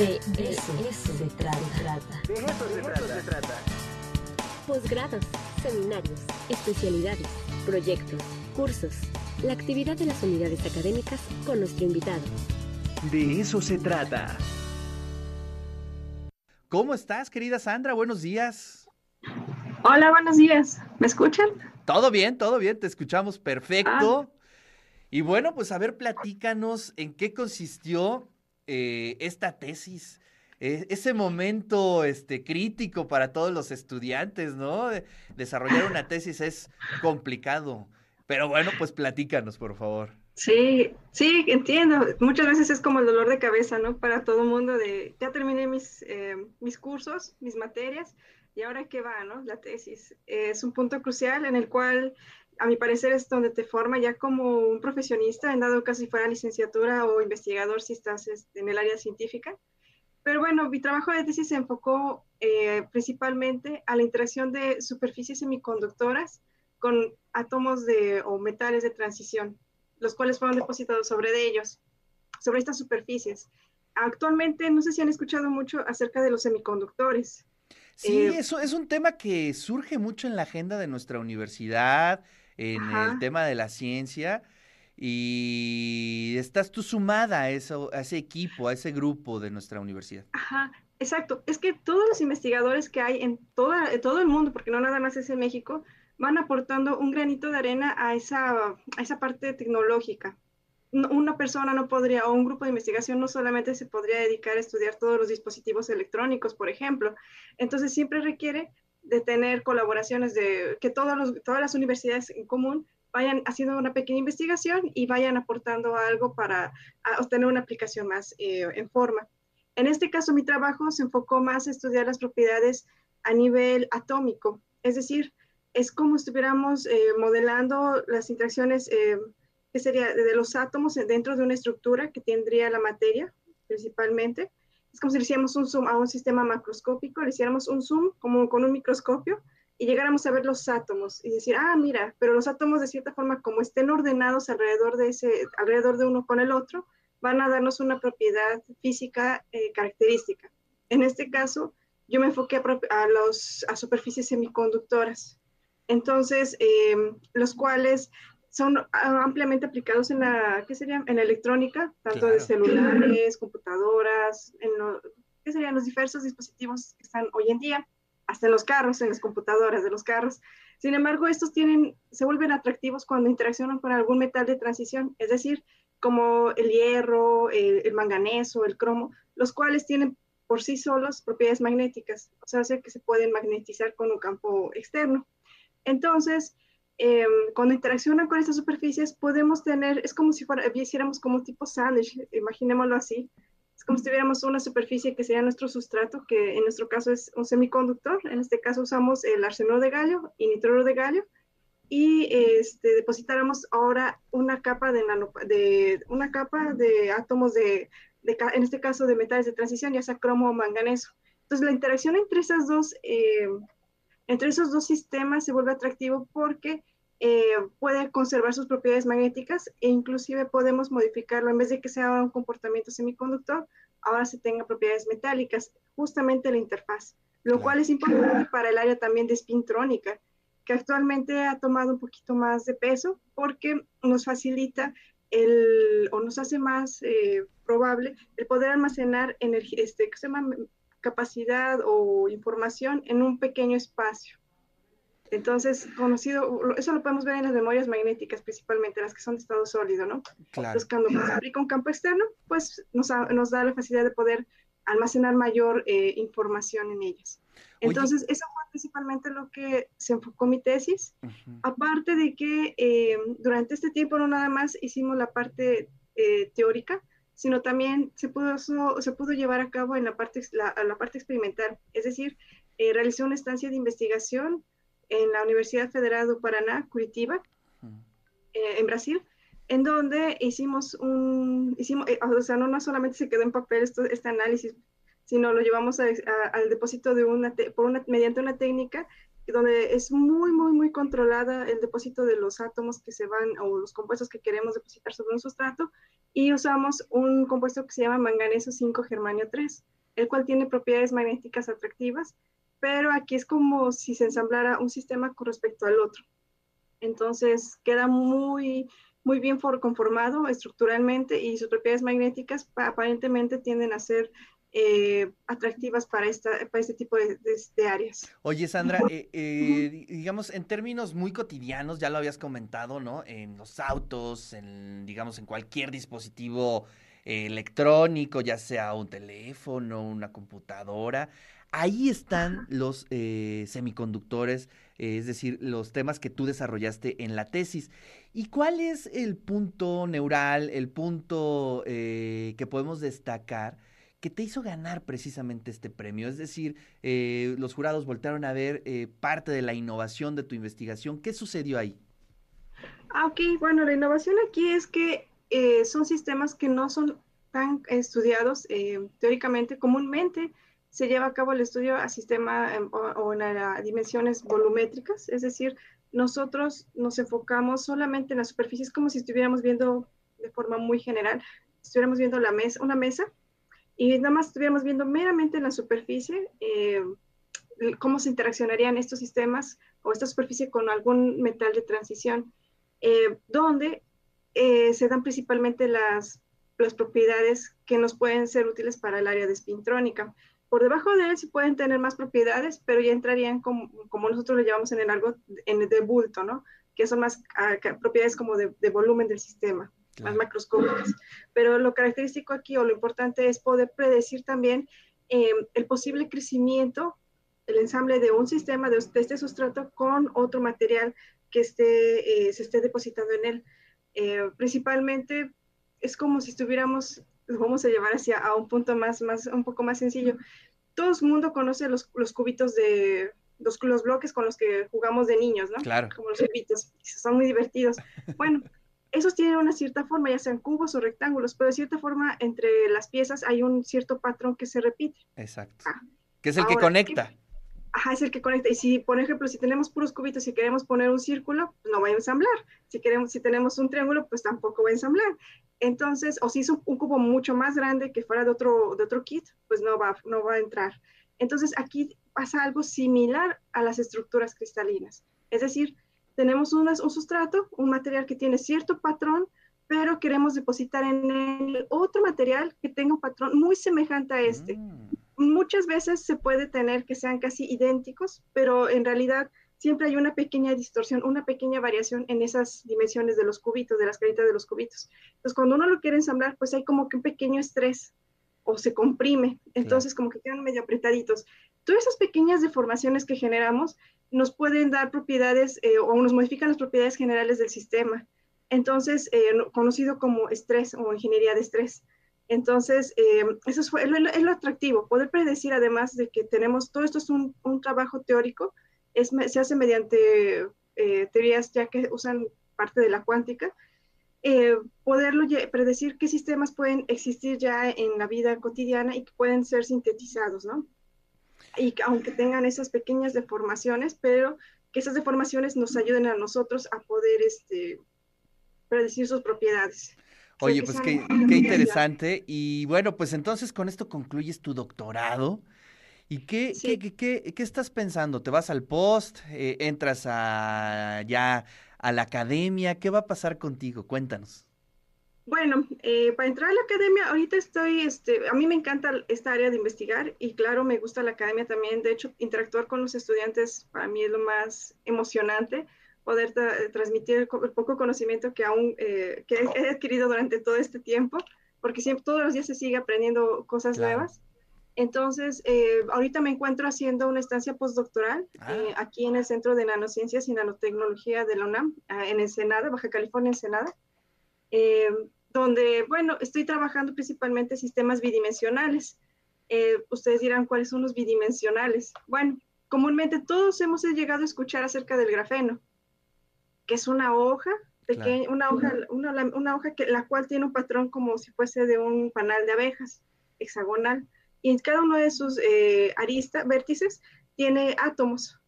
De eso, se trata. De eso se trata. Posgrados, seminarios, especialidades, proyectos, cursos. La actividad de las unidades académicas con nuestro invitado. De eso se trata. ¿Cómo estás, querida Sandra? Buenos días. Hola, buenos días. ¿Me escuchan? Todo bien, todo bien, te escuchamos perfecto. Y bueno, pues a ver, platícanos en qué consistió eh, esta tesis, e, ese momento este, crítico para todos los estudiantes, ¿no? desarrollar una tesis es complicado, pero bueno, pues platícanos, por favor. Sí, sí, entiendo. Muchas veces es como el dolor de cabeza, ¿no? Para todo mundo de, ya terminé mis, eh, mis cursos, mis materias, y ahora qué va, ¿no? La tesis. Es un punto crucial en el cual a mi parecer es donde te forma ya como un profesionista, en dado caso si fuera licenciatura o investigador si estás este, en el área científica. Pero bueno, mi trabajo de tesis se enfocó eh, principalmente a la interacción de superficies semiconductoras con átomos de, o metales de transición, los cuales fueron depositados sobre de ellos, sobre estas superficies. Actualmente, no sé si han escuchado mucho acerca de los semiconductores. Sí, eh, eso es un tema que surge mucho en la agenda de nuestra universidad, en el tema de la ciencia y estás tú sumada a, eso, a ese equipo, a ese grupo de nuestra universidad. Ajá, exacto. Es que todos los investigadores que hay en, toda, todo el mundo, porque no nada más es en México, van aportando un granito de arena a esa, a esa parte tecnológica. Una persona no podría, o un grupo de investigación no solamente se podría dedicar a estudiar todos los dispositivos electrónicos, por ejemplo. Entonces siempre requiere de tener colaboraciones de que todas las universidades en común vayan haciendo una pequeña investigación y vayan aportando algo para obtener una aplicación más eh, en forma. En este caso, mi trabajo se enfocó más a estudiar las propiedades a nivel atómico, es decir, es como estuviéramos eh, modelando las interacciones eh, que sería de los átomos dentro de una estructura que tendría la materia principalmente es como si le hiciéramos un zoom a un sistema macroscópico, le hiciéramos un zoom como con un microscopio y llegáramos a ver los átomos y decir, ah, mira, pero los átomos de cierta forma, como estén ordenados alrededor de, ese, alrededor de uno con el otro, van a darnos una propiedad física eh, característica. En este caso, yo me enfoqué a, los, a superficies semiconductoras. Entonces, eh, los cuales son ampliamente aplicados en la, ¿qué sería? En la electrónica, tanto de celulares, computadoras, en lo, ¿qué serían los diversos dispositivos que están hoy en día? Hasta en los carros, en las computadoras de los carros. Sin embargo, estos tienen, se vuelven atractivos cuando interaccionan con algún metal de transición, es decir, como el hierro, el, el manganeso, el cromo, los cuales tienen por sí solos propiedades magnéticas, o sea, que se pueden magnetizar con un campo externo. Entonces, eh, cuando interaccionan con estas superficies, podemos tener, es como si fuera, hiciéramos como tipo sándwich, imaginémoslo así. Es como si tuviéramos una superficie que sería nuestro sustrato, que en nuestro caso es un semiconductor. En este caso usamos el arsenuro de galio y nitruro de galio. Y este, depositáramos ahora una capa de, de, una capa de átomos de, de, en este caso de metales de transición, ya sea cromo o manganeso. Entonces la interacción entre esas dos, eh, entre esos dos sistemas se vuelve atractivo porque eh, puede conservar sus propiedades magnéticas e inclusive podemos modificarlo. En vez de que sea un comportamiento semiconductor, ahora se tenga propiedades metálicas, justamente la interfaz, lo cual es importante para el área también de spintrónica, que actualmente ha tomado un poquito más de peso porque nos facilita el, o nos hace más eh, probable el poder almacenar energía, este, que se llama capacidad o información en un pequeño espacio. Entonces, conocido, eso lo podemos ver en las memorias magnéticas, principalmente las que son de estado sólido, ¿no? Claro. Entonces, cuando se aplica un campo externo, pues nos, da la facilidad de poder almacenar mayor eh, información en ellas. Entonces, eso fue principalmente lo que se enfocó mi tesis. Aparte de que eh, durante este tiempo no nada más hicimos la parte eh, teórica, sino también se pudo, se pudo llevar a cabo en la parte, la, la parte experimental. Es decir, realicé una estancia de investigación en la Universidad Federal de Paraná, Curitiba, eh, en Brasil, en donde hicimos un, hicimos, eh, o sea, no, no, solamente se quedó en papel esto, este análisis, sino lo llevamos al depósito de una, por una, mediante una técnica donde es muy, muy, muy controlada el depósito de los átomos que se van o los compuestos que queremos depositar sobre un sustrato y usamos un compuesto que se llama manganeso 5 germanio 3, el cual tiene propiedades magnéticas atractivas, pero aquí es como si se ensamblara un sistema con respecto al otro. Entonces queda muy, muy bien conformado estructuralmente y sus propiedades magnéticas aparentemente tienden a ser eh, atractivas para, esta, para este tipo de, áreas. Oye, Sandra, eh, eh, digamos, en términos muy cotidianos, ya lo habías comentado, ¿no? En los autos, en, digamos, en cualquier dispositivo electrónico, ya sea un teléfono, una computadora, ahí están los semiconductores, es decir, los temas que tú desarrollaste en la tesis. ¿Y cuál es el punto neural, el punto que podemos destacar? que te hizo ganar precisamente este premio. Es decir, eh, los jurados voltearon a ver eh, parte de la innovación de tu investigación. ¿Qué sucedió ahí? Ah, ok, bueno, la innovación aquí es que eh, son sistemas que no son tan estudiados teóricamente. Comúnmente se lleva a cabo el estudio a sistema em, o, en dimensiones volumétricas, es decir, nosotros nos enfocamos solamente en las superficies como si estuviéramos viendo de forma muy general, estuviéramos viendo la mesa, una mesa y nada más estuviéramos viendo meramente en la superficie eh, cómo se interaccionarían estos sistemas o esta superficie con algún metal de transición, eh, donde eh, se dan principalmente las, las propiedades que nos pueden ser útiles para el área de espintrónica. Por debajo de él sí pueden tener más propiedades, pero ya entrarían como, como nosotros lo llamamos en el algo en de bulto, ¿no? Que son más ah, propiedades como de, de volumen del sistema más macroscópicas. Pero lo característico aquí o lo importante es poder predecir también em, el posible crecimiento, el ensamble de un sistema de, este sustrato con otro material que esté, eh, se esté depositando en él. Eh, principalmente es como si estuviéramos, lo vamos a llevar hacia a un punto más, más, un poco más sencillo. Todo el mundo conoce los, los cubitos de, los, los, bloques con los que jugamos de niños, ¿no? Claro. Como los cubitos, son muy divertidos. Bueno, esos tienen una cierta forma, ya sean cubos o rectángulos, pero de cierta forma entre las piezas hay un cierto patrón que se repite. Exacto. Ah, que es el que conecta. ajá, es el que conecta. Y si, por ejemplo, si tenemos puros cubitos y queremos poner un círculo, pues no va a ensamblar. Si, queremos, si tenemos un triángulo, pues tampoco va a ensamblar. Entonces, o si es un, cubo mucho más grande que fuera de otro, de otro kit, pues no va, no va a entrar. Entonces, aquí pasa algo similar a las estructuras cristalinas. Es decir, tenemos un sustrato, un material que tiene cierto patrón, pero queremos depositar en él otro material que tenga un patrón muy semejante a este. Mm. Muchas veces se puede tener que sean casi idénticos, pero en realidad siempre hay una pequeña distorsión, una pequeña variación en esas dimensiones de los cubitos, de las caritas de los cubitos. Entonces, cuando uno lo quiere ensamblar, pues hay como que un pequeño estrés o se comprime, entonces como que quedan medio apretaditos. Todas esas pequeñas deformaciones que generamos nos pueden dar propiedades eh, o nos modifican las propiedades generales del sistema. Entonces, eh, conocido como estrés o ingeniería de estrés. Entonces, eh, eso es, es, lo, atractivo, poder predecir además de que tenemos, todo esto es un, un trabajo teórico, es, se hace mediante teorías ya que usan parte de la cuántica, poderlo predecir qué sistemas pueden existir ya en la vida cotidiana y que pueden ser sintetizados, ¿no? y aunque tengan esas pequeñas deformaciones, pero que esas deformaciones nos ayuden a nosotros a poder este, predecir sus propiedades. Oye, pues qué, qué, interesante. Y bueno, pues entonces con esto concluyes tu doctorado. ¿Y qué, qué, qué, qué, estás pensando? ¿Te vas al post? Eh, ¿Entras a, ya a la academia? ¿Qué va a pasar contigo? Cuéntanos. Bueno, eh, para entrar a la academia, ahorita estoy, este, a mí me encanta esta área de investigar y claro, me gusta la academia también. De hecho, interactuar con los estudiantes para mí es lo más emocionante, poder transmitir el, poco conocimiento que aún eh, que he adquirido durante todo este tiempo, porque siempre todos los días se sigue aprendiendo cosas nuevas. Entonces, eh, ahorita me encuentro haciendo una estancia postdoctoral ah. aquí en el Centro de Nanociencias y Nanotecnología de la UNAM, en Ensenada, Baja California, Ensenada. Eh, donde, bueno, estoy trabajando principalmente sistemas bidimensionales. Eh, ustedes dirán cuáles son los bidimensionales. Bueno, comúnmente todos hemos llegado a escuchar acerca del grafeno, que es una hoja pequeña, una hoja, una, hoja que la cual tiene un patrón como si fuese de un panal de abejas hexagonal y en cada uno de sus eh, aristas, vértices, tiene átomos.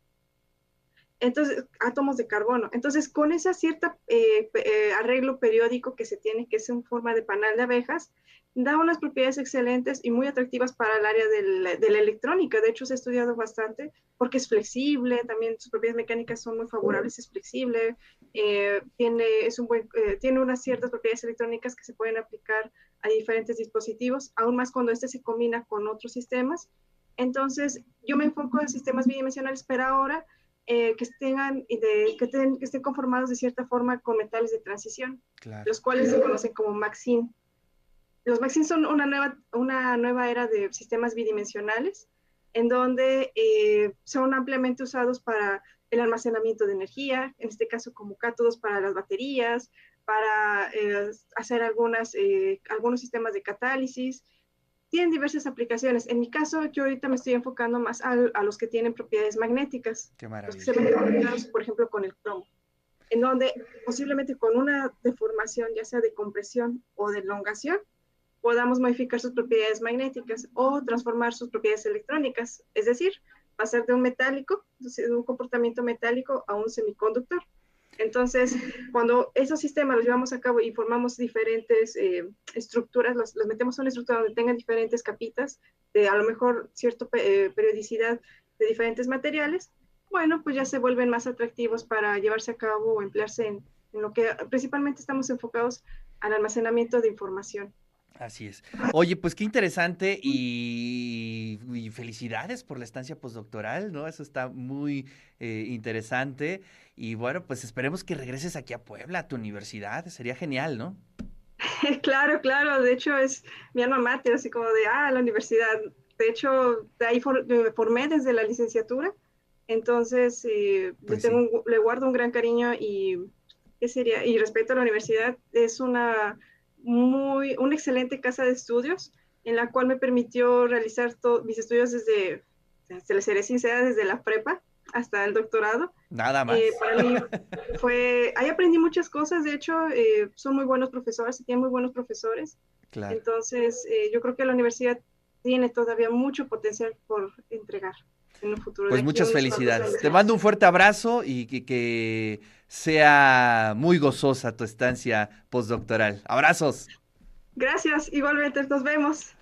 entonces átomos de carbono. Entonces, con esa cierta eh, eh, arreglo periódico que se tiene, que es en forma de panal de abejas, da unas propiedades excelentes y muy atractivas para el área de la electrónica. De hecho, se ha estudiado bastante porque es flexible, también sus propiedades mecánicas son muy favorables, es flexible, eh, tiene, es un buen, tiene unas ciertas propiedades electrónicas que se pueden aplicar a diferentes dispositivos, aún más cuando este se combina con otros sistemas. Entonces, yo me enfoco en sistemas bidimensionales, pero ahora eh, que, tengan, de, que, que, estén conformados de cierta forma con metales de transición, los cuales se conocen como MAXIN. Los MAXIN son una nueva, una nueva era de sistemas bidimensionales en donde eh, son ampliamente usados para el almacenamiento de energía, en este caso como cátodos para las baterías, para eh, hacer algunas, algunos sistemas de catálisis, tienen diversas aplicaciones. En mi caso, yo ahorita me estoy enfocando más a, los que tienen propiedades magnéticas. Qué maravilla. Los que se ven por ejemplo, con el plomo, en donde posiblemente con una deformación, ya sea de compresión o de elongación, podamos modificar sus propiedades magnéticas o transformar sus propiedades electrónicas, es decir, pasar de un metálico, de un comportamiento metálico a un semiconductor. Entonces, cuando esos sistemas los llevamos a cabo y formamos diferentes eh, estructuras, los, metemos en una estructura donde tengan diferentes capitas, de a lo mejor cierta eh, periodicidad de diferentes materiales, bueno, pues ya se vuelven más atractivos para llevarse a cabo o emplearse en lo que principalmente estamos enfocados al almacenamiento de información. Así es. Oye, pues qué interesante y, felicidades por la estancia postdoctoral, ¿no? Eso está muy eh, interesante. Y bueno, pues esperemos que regreses aquí a Puebla, a tu universidad. Sería genial, ¿no? Claro, claro. De hecho, es mi alma mater, así como de, ah, la universidad. De hecho, de ahí me formé desde la licenciatura. Entonces, eh, pues le, le guardo un gran cariño y, ¿qué sería? Y respeto a la universidad. Es una muy, una excelente casa de estudios en la cual me permitió realizar mis estudios desde, se les seré sincera, desde la prepa hasta el doctorado. Nada más. Eh, para mí fue, ahí aprendí muchas cosas, de hecho, eh, son muy buenos profesores, y tienen muy buenos profesores. Claro. Entonces, eh, yo creo que la universidad tiene todavía mucho potencial por entregar en un futuro. Pues muchas felicidades. Te mando un fuerte abrazo y que, que sea muy gozosa tu estancia postdoctoral. Abrazos. Gracias, igualmente, nos vemos.